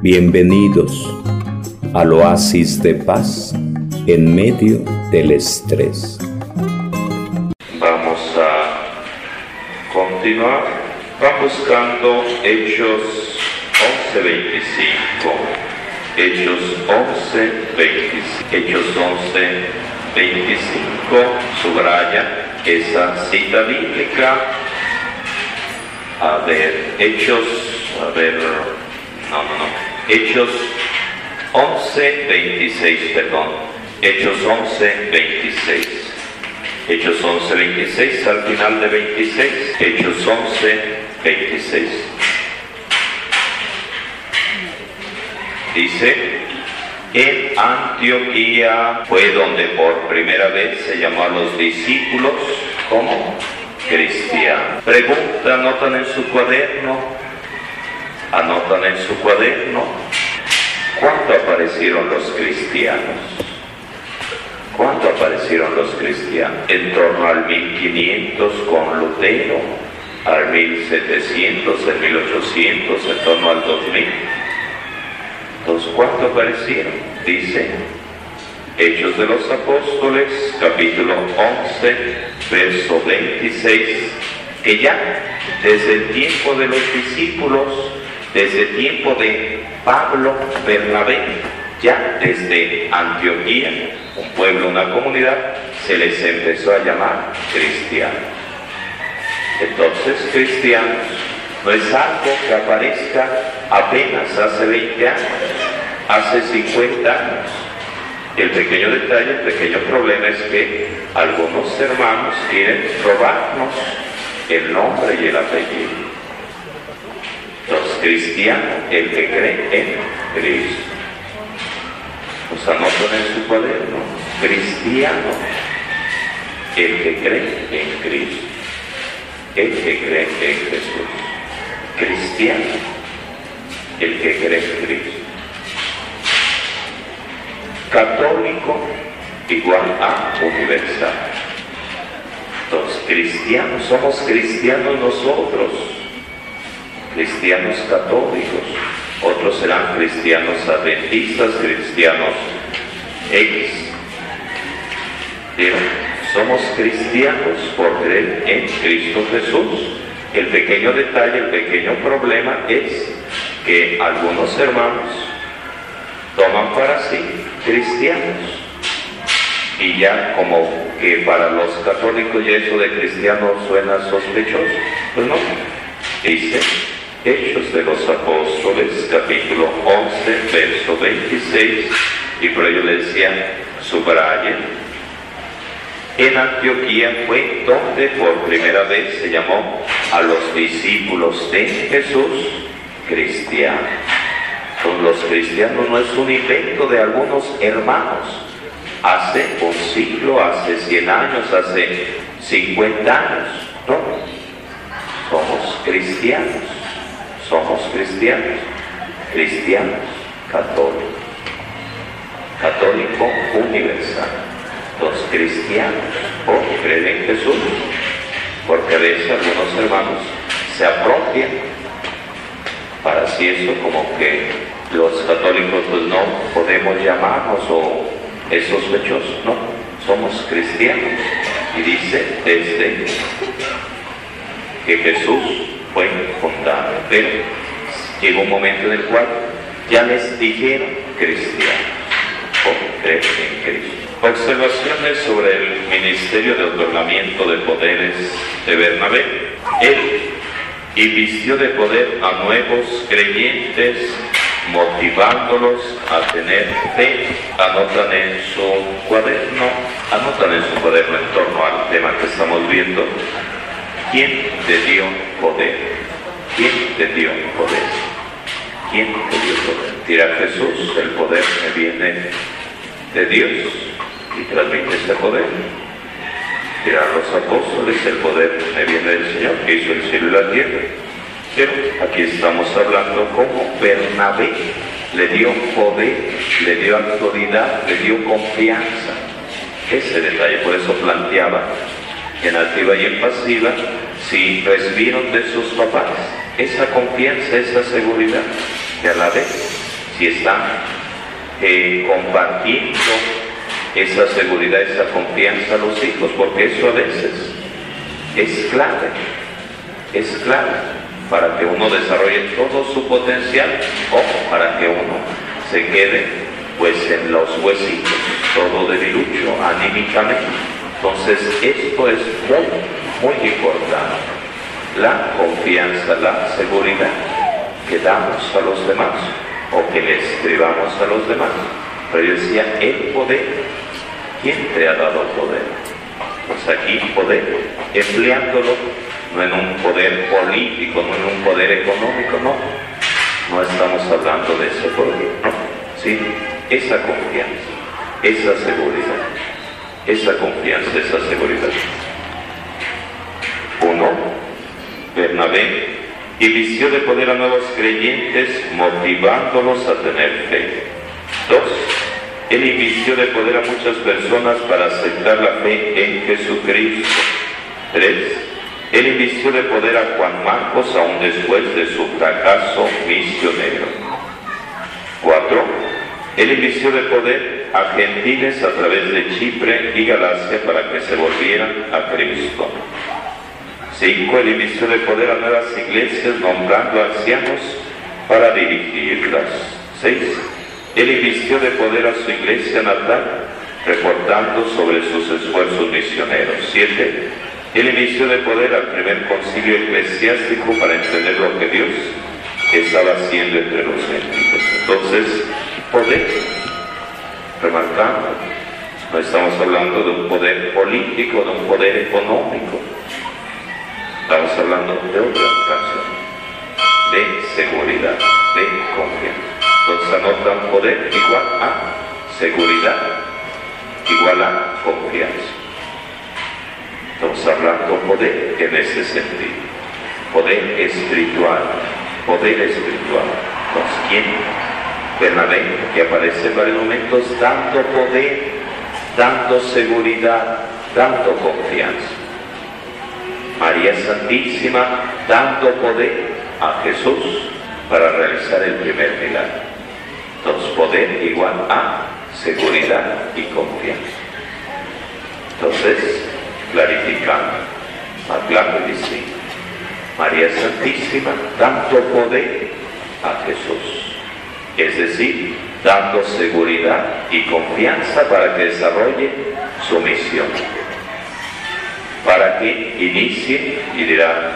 Bienvenidos al oasis de paz en medio del estrés. Vamos a continuar. Va buscando Hechos 11:25. Hechos 11:25. Hechos 11:25. Subraya esa cita bíblica. A ver, Hechos, a ver, no, no, no. Hechos 11:26, perdón. Hechos 11:26. Hechos 11:26 al final de 26. Hechos 11:26. Dice, en Antioquía fue donde por primera vez se llamó a los discípulos como cristianos. Pregunta, anotan en su cuaderno, anotan en su cuaderno, ¿cuándo aparecieron los cristianos? ¿Cuándo aparecieron los cristianos? En torno al 1500 con Lutero, al 1700, en 1800, en torno al 2000. Entonces, ¿cuándo aparecieron? Dice Hechos de los Apóstoles, capítulo 11, verso 26, que ya desde el tiempo de los discípulos, desde el tiempo de Pablo Bernabé, ya desde Antioquía, un pueblo, una comunidad, se les empezó a llamar cristianos. Entonces, cristianos no es algo que aparezca apenas hace 20 años, hace 50 años. El pequeño detalle, el pequeño problema es que algunos hermanos quieren robarnos el nombre y el apellido. Los cristianos, el que cree en Cristo. Nos anotan en su cuaderno, cristiano, el que cree en Cristo, el que cree en Jesús. Cristiano, el que cree en Cristo. Católico igual a universal. Los cristianos, somos cristianos nosotros, cristianos católicos, otros serán cristianos adventistas, cristianos X. Pero somos cristianos por creer en Cristo Jesús. El pequeño detalle, el pequeño problema es que algunos hermanos toman para sí cristianos. Y ya como que para los católicos y eso de cristiano suena sospechoso. Pues no. Dice Hechos de los Apóstoles, capítulo 11, verso 26, y por ello decía, subrayen. En Antioquía fue donde por primera vez se llamó a los discípulos de Jesús cristianos. Con los cristianos no es un invento de algunos hermanos. Hace un siglo, hace 100 años, hace 50 años. No, somos cristianos somos cristianos, cristianos católicos, católico universal, los cristianos o creen en Jesús, porque a veces algunos hermanos se apropian para así eso como que los católicos pues no podemos llamarnos o es sospechoso, no, somos cristianos y dice desde que Jesús fue fundado. Pero llegó un momento en el cual ya les dijeron cristianos o creen en Cristo. Observaciones sobre el ministerio de otorgamiento de poderes de Bernabé. Él invistió de poder a nuevos creyentes, motivándolos a tener fe. Anotan en su cuaderno, anotan en su cuaderno en torno al tema que estamos viendo, ¿Quién te dio poder? ¿Quién te dio poder? ¿Quién te dio poder? Dirá Jesús, el poder me viene de Dios y transmite ese poder. Dirán los apóstoles, el poder me viene del Señor que hizo el cielo y la tierra. Pero aquí estamos hablando como Bernabé le dio poder, le dio autoridad, le dio confianza. Ese detalle, por eso planteaba en activa y en pasiva, si recibieron de sus papás esa confianza, esa seguridad, que a la vez si están eh, compartiendo esa seguridad, esa confianza a los hijos, porque eso a veces es clave, es clave para que uno desarrolle todo su potencial o para que uno se quede pues en los huesitos, todo debilucho anímicamente. Entonces esto es muy, muy importante. La confianza, la seguridad que damos a los demás o que le escribamos a los demás. Pero yo decía, el poder, ¿quién te ha dado poder? Pues aquí poder, empleándolo no en un poder político, no en un poder económico, no. No estamos hablando de ese poder, no. Sí, esa confianza, esa seguridad, esa confianza, esa seguridad. Uno, Bernabé y vistió de poder a nuevos creyentes, motivándolos a tener fe. Dos, él invistió de poder a muchas personas para aceptar la fe en Jesucristo. Tres, él invistió de poder a Juan Marcos aún después de su fracaso misionero. Cuatro, él invistió de poder a gentiles a través de Chipre y Galacia para que se volvieran a Cristo. 5. El inicio de poder a nuevas iglesias nombrando ancianos para dirigirlas. 6. El inicio de poder a su iglesia natal reportando sobre sus esfuerzos misioneros. 7. El inicio de poder al primer concilio eclesiástico para entender lo que Dios estaba haciendo entre los gentiles. Entonces, poder, remarcando, no estamos hablando de un poder político, de un poder económico, Estamos hablando de otra canción, de seguridad, de confianza. Entonces anotan poder igual a seguridad, igual a confianza. Estamos hablando poder en ese sentido. Poder espiritual, poder espiritual. Entonces, ¿quién? Bernabé, que aparece en varios momentos dando poder, dando seguridad, dando confianza. María Santísima dando poder a Jesús para realizar el primer milagro. Entonces, poder igual a seguridad y confianza. Entonces, clarificando, claro y. María Santísima dando poder a Jesús. Es decir, dando seguridad y confianza para que desarrolle su misión para que inicie y dirá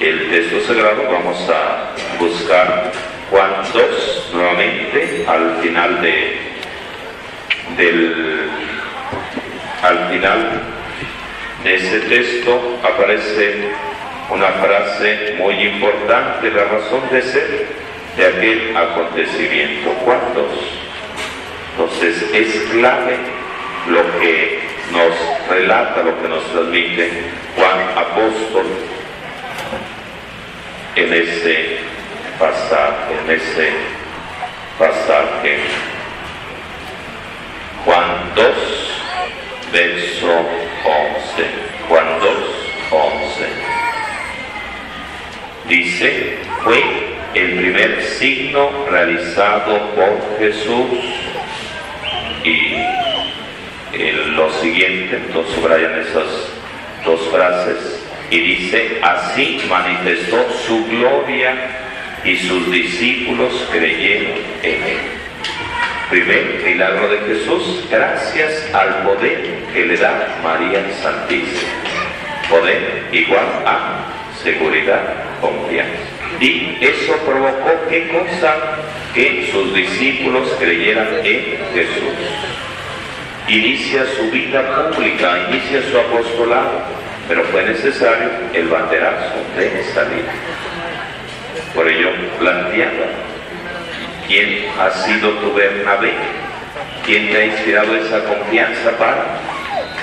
el texto sagrado. Vamos a buscar Juan 2 nuevamente al final de del al final de ese texto aparece una frase muy importante, la razón de ser de aquel acontecimiento. 2. Entonces es clave lo que nos relata, lo que nos transmite Juan Apóstol en ese pasaje, en ese pasaje. Juan 2, verso 11. Juan 2, 11. Dice, fue el primer signo realizado por Jesús y lo siguiente, entonces subrayan esas dos frases y dice, así manifestó su gloria y sus discípulos creyeron en él. Primer milagro de Jesús, gracias al poder que le da María Santísima. Poder igual a seguridad, confianza. Y eso provocó qué cosa? Que sus discípulos creyeran en Jesús inicia su vida pública, inicia su apostolado, pero fue necesario el banderazo de salir. Por ello planteaba, ¿quién ha sido tu Bernabé? ¿Quién te ha inspirado esa confianza para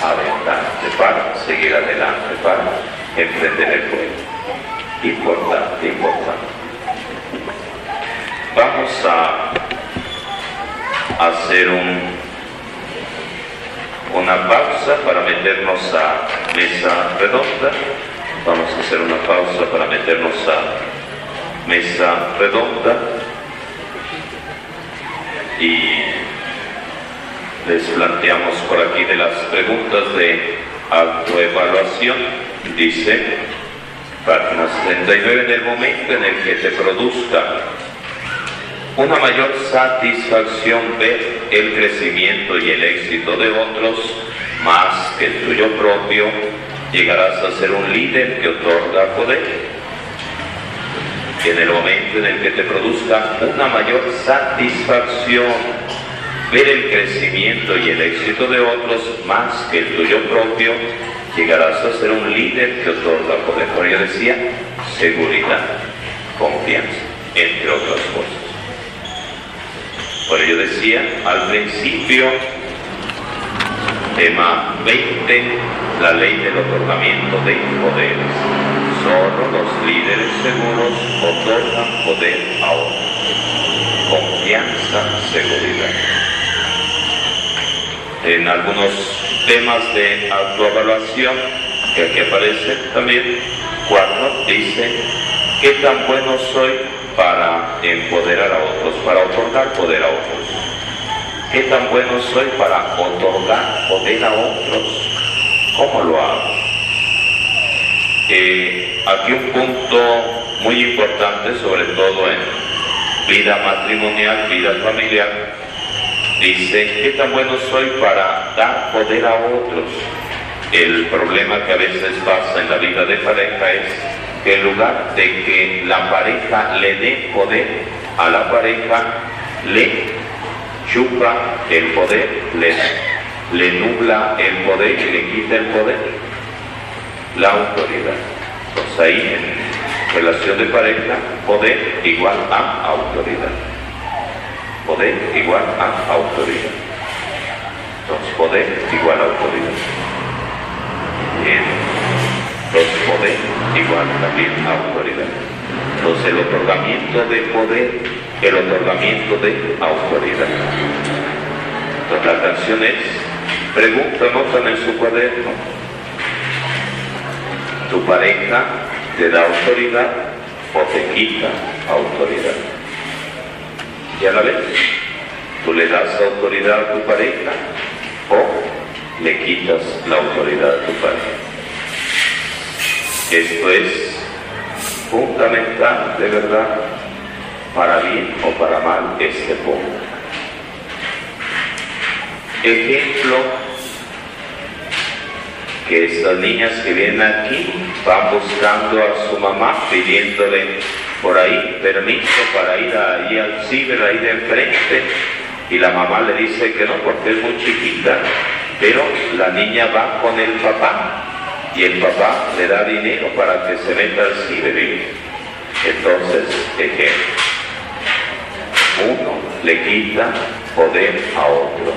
aventarte, para seguir adelante, para emprender el juego? Importante, importante. Vamos a hacer un una pausa para meternos a mesa redonda. Vamos a hacer una pausa para meternos a mesa redonda. y les planteamos por aquí de las preguntas de autoevaluación. Dice, página 79, en el momento en el que te produzca una mayor satisfacción ver el crecimiento y el éxito de otros más que el tuyo propio, llegarás a ser un líder que otorga poder. En el momento en el que te produzca una mayor satisfacción ver el crecimiento y el éxito de otros más que el tuyo propio, llegarás a ser un líder que otorga poder. Por ello decía, seguridad, confianza, entre otras cosas. Por ello decía al principio, tema 20, la ley del otorgamiento de poderes. Solo los líderes seguros otorgan poder a otros. Confianza, seguridad. En algunos temas de autoevaluación, que aquí aparece también, cuatro, dice, ¿qué tan bueno soy para empoderar a otros, para otorgar poder a otros? ¿Qué tan bueno soy para otorgar poder a otros? ¿Cómo lo hago? Eh, aquí un punto muy importante, sobre todo en vida matrimonial, vida familiar, dice, ¿qué tan bueno soy para dar poder a otros? El problema que a veces pasa en la vida de pareja es que en lugar de que la pareja le dé poder a la pareja, le chupa el poder, le, le nubla el poder y le quita el poder, la autoridad. Pues ahí relación de pareja, poder igual a autoridad. Poder igual a autoridad. Entonces, poder igual a autoridad. Bien. Entonces, poder igual también a autoridad. Entonces, el otorgamiento de poder, el otorgamiento de autoridad. Entonces, la canción es, pregunta, notan en su cuaderno, tu pareja te da autoridad o te quita autoridad. ¿Ya la ves? Tú le das autoridad a tu pareja o le quitas la autoridad a tu pareja. Esto es fundamental, de verdad, para bien o para mal este punto. Ejemplo, que estas niñas que vienen aquí van buscando a su mamá pidiéndole por ahí permiso para ir ahí al ciber, ahí de enfrente, y la mamá le dice que no porque es muy chiquita, pero la niña va con el papá. Y el papá le da dinero para que se meta al ciber. Entonces, ejemplo, uno le quita poder a otro,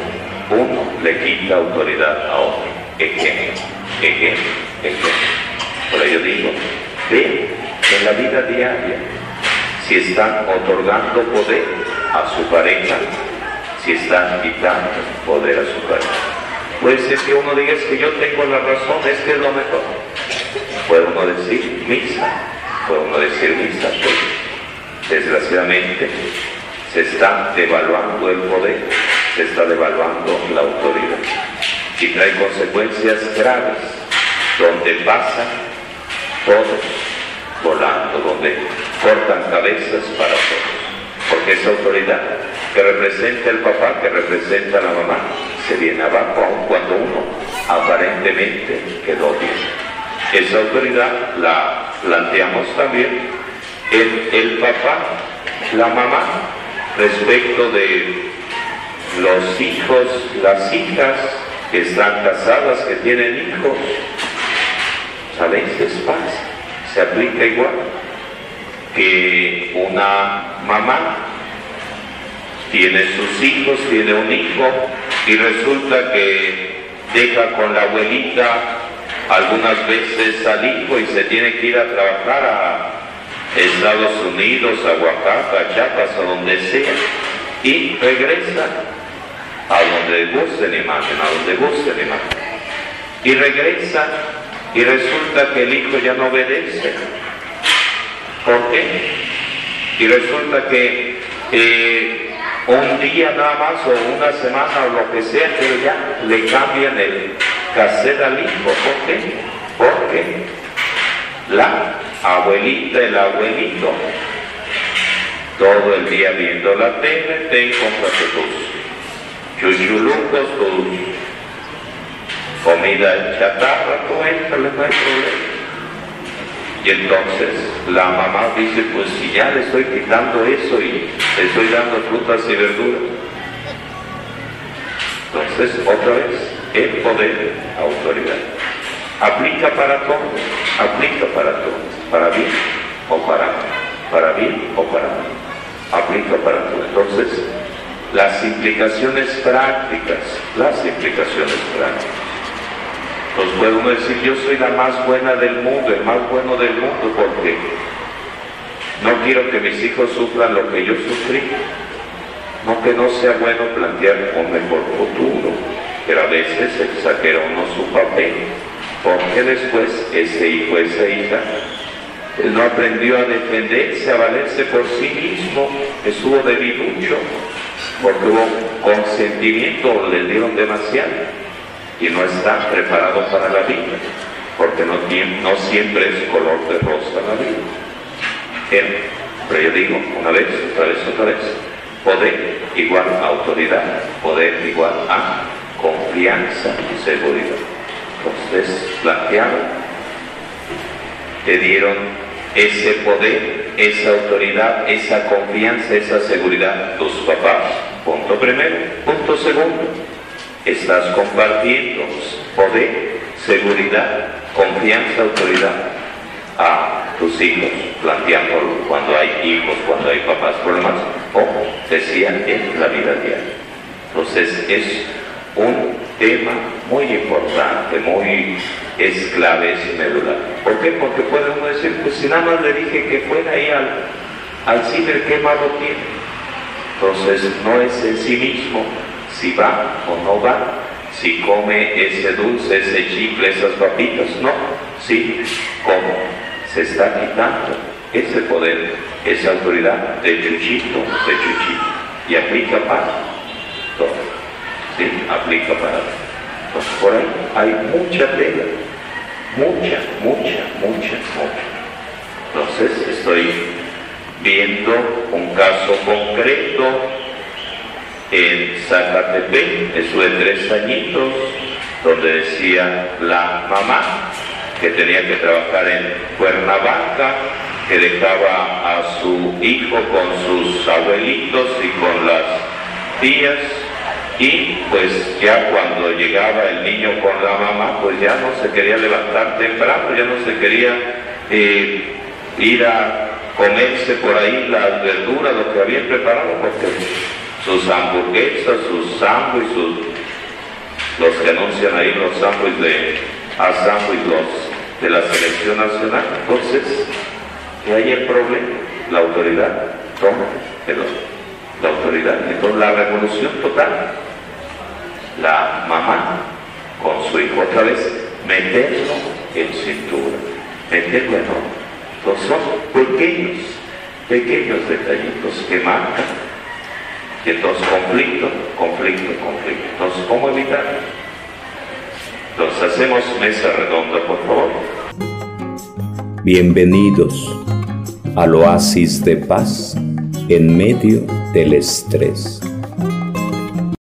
uno le quita autoridad a otro. Ejemplo, ejemplo, ejemplo. Por ello digo, ve en la vida diaria si están otorgando poder a su pareja, si están quitando poder a su pareja. Puede ser que uno diga que yo tengo la razón, es que es lo mejor. Puede uno decir misa, puede uno decir misa, pues desgraciadamente se está devaluando el poder, se está devaluando la autoridad y trae consecuencias graves donde pasan todos volando, donde cortan cabezas para todos. Porque esa autoridad que representa el papá, que representa la mamá, se viene abajo aun cuando uno aparentemente quedó bien. Esa autoridad la planteamos también en el papá, la mamá, respecto de los hijos, las hijas que están casadas, que tienen hijos. A veces pasa, se aplica igual que una mamá tiene sus hijos, tiene un hijo y resulta que deja con la abuelita algunas veces al hijo y se tiene que ir a trabajar a Estados Unidos, a Oaxaca, a Chiapas, a donde sea, y regresa a donde guste la imagen, a donde guste la imagen. Y regresa y resulta que el hijo ya no obedece. ¿Por qué? Y resulta que eh, un día nada más o una semana o lo que sea, pero ya le cambian el cassette al hijo. ¿Por qué? Porque la abuelita, el abuelito, todo el día viendo la tele, te encuentras tus chuchulucos, tus comida chatarra, tú entra, no hay problema. Y entonces la mamá dice, pues si ya le estoy quitando eso y le estoy dando frutas y verduras. Entonces, otra vez, el poder, autoridad. Aplica para todo, aplica para todo, para bien o para mal, para bien o para mal, aplica para todo. Entonces, las implicaciones prácticas, las implicaciones prácticas. Nos podemos decir, yo soy la más buena del mundo, el más bueno del mundo, porque no quiero que mis hijos sufran lo que yo sufrí. No que no sea bueno plantear un mejor futuro, pero a veces exagera uno su papel, porque después ese hijo, esa hija, no aprendió a defenderse, a valerse por sí mismo, estuvo debilucho, porque hubo consentimiento, le dieron demasiado y no está preparado para la vida, porque no, siempre es color de rosa la vida. Pero yo digo una vez, otra vez, otra vez, poder igual a autoridad, poder igual a confianza y seguridad. Entonces, planteado, te dieron ese poder, esa autoridad, esa confianza, esa seguridad tus papás. Punto primero. Punto segundo estás compartiendo poder, seguridad, confianza, autoridad a tus hijos, planteándolo cuando hay hijos, cuando hay papás problemas, o decía en la vida diaria. Entonces es un tema muy importante, muy es clave, es medular. ¿Por qué? Porque puede uno decir, pues si nada más le dije que fuera ahí al, al ciber, ¿qué malo tiene? Entonces no es en sí mismo, si va o no va, si come ese dulce, ese chicle, esas papitas, no, sí, cómo se está quitando ese poder, esa autoridad de chuchito, de chuchito, y aplica para todo, sí, aplica para todo. Por ahí hay mucha tela, mucha, mucha, mucha, mucha. Entonces estoy viendo un caso concreto en Zacatepec, eso de tres añitos, donde decía la mamá que tenía que trabajar en Cuernavaca, que dejaba a su hijo con sus abuelitos y con las tías, y pues ya cuando llegaba el niño con la mamá, pues ya no se quería levantar temprano, ya no se quería eh, ir a comerse por ahí las verduras, lo que habían preparado, porque sus hamburguesas, sus sándwiches, los que anuncian ahí los sándwiches de a los de la selección nacional. Entonces, ¿qué hay el problema? La autoridad toma la autoridad. Entonces la revolución total, la mamá con su hijo otra vez, meterlo en cintura, meterlo en Entonces son pequeños, pequeños detallitos que marcan entonces, conflicto, conflicto, conflicto. Entonces, ¿cómo evitar? Entonces, hacemos mesa redonda, por favor. Bienvenidos al oasis de paz en medio del estrés.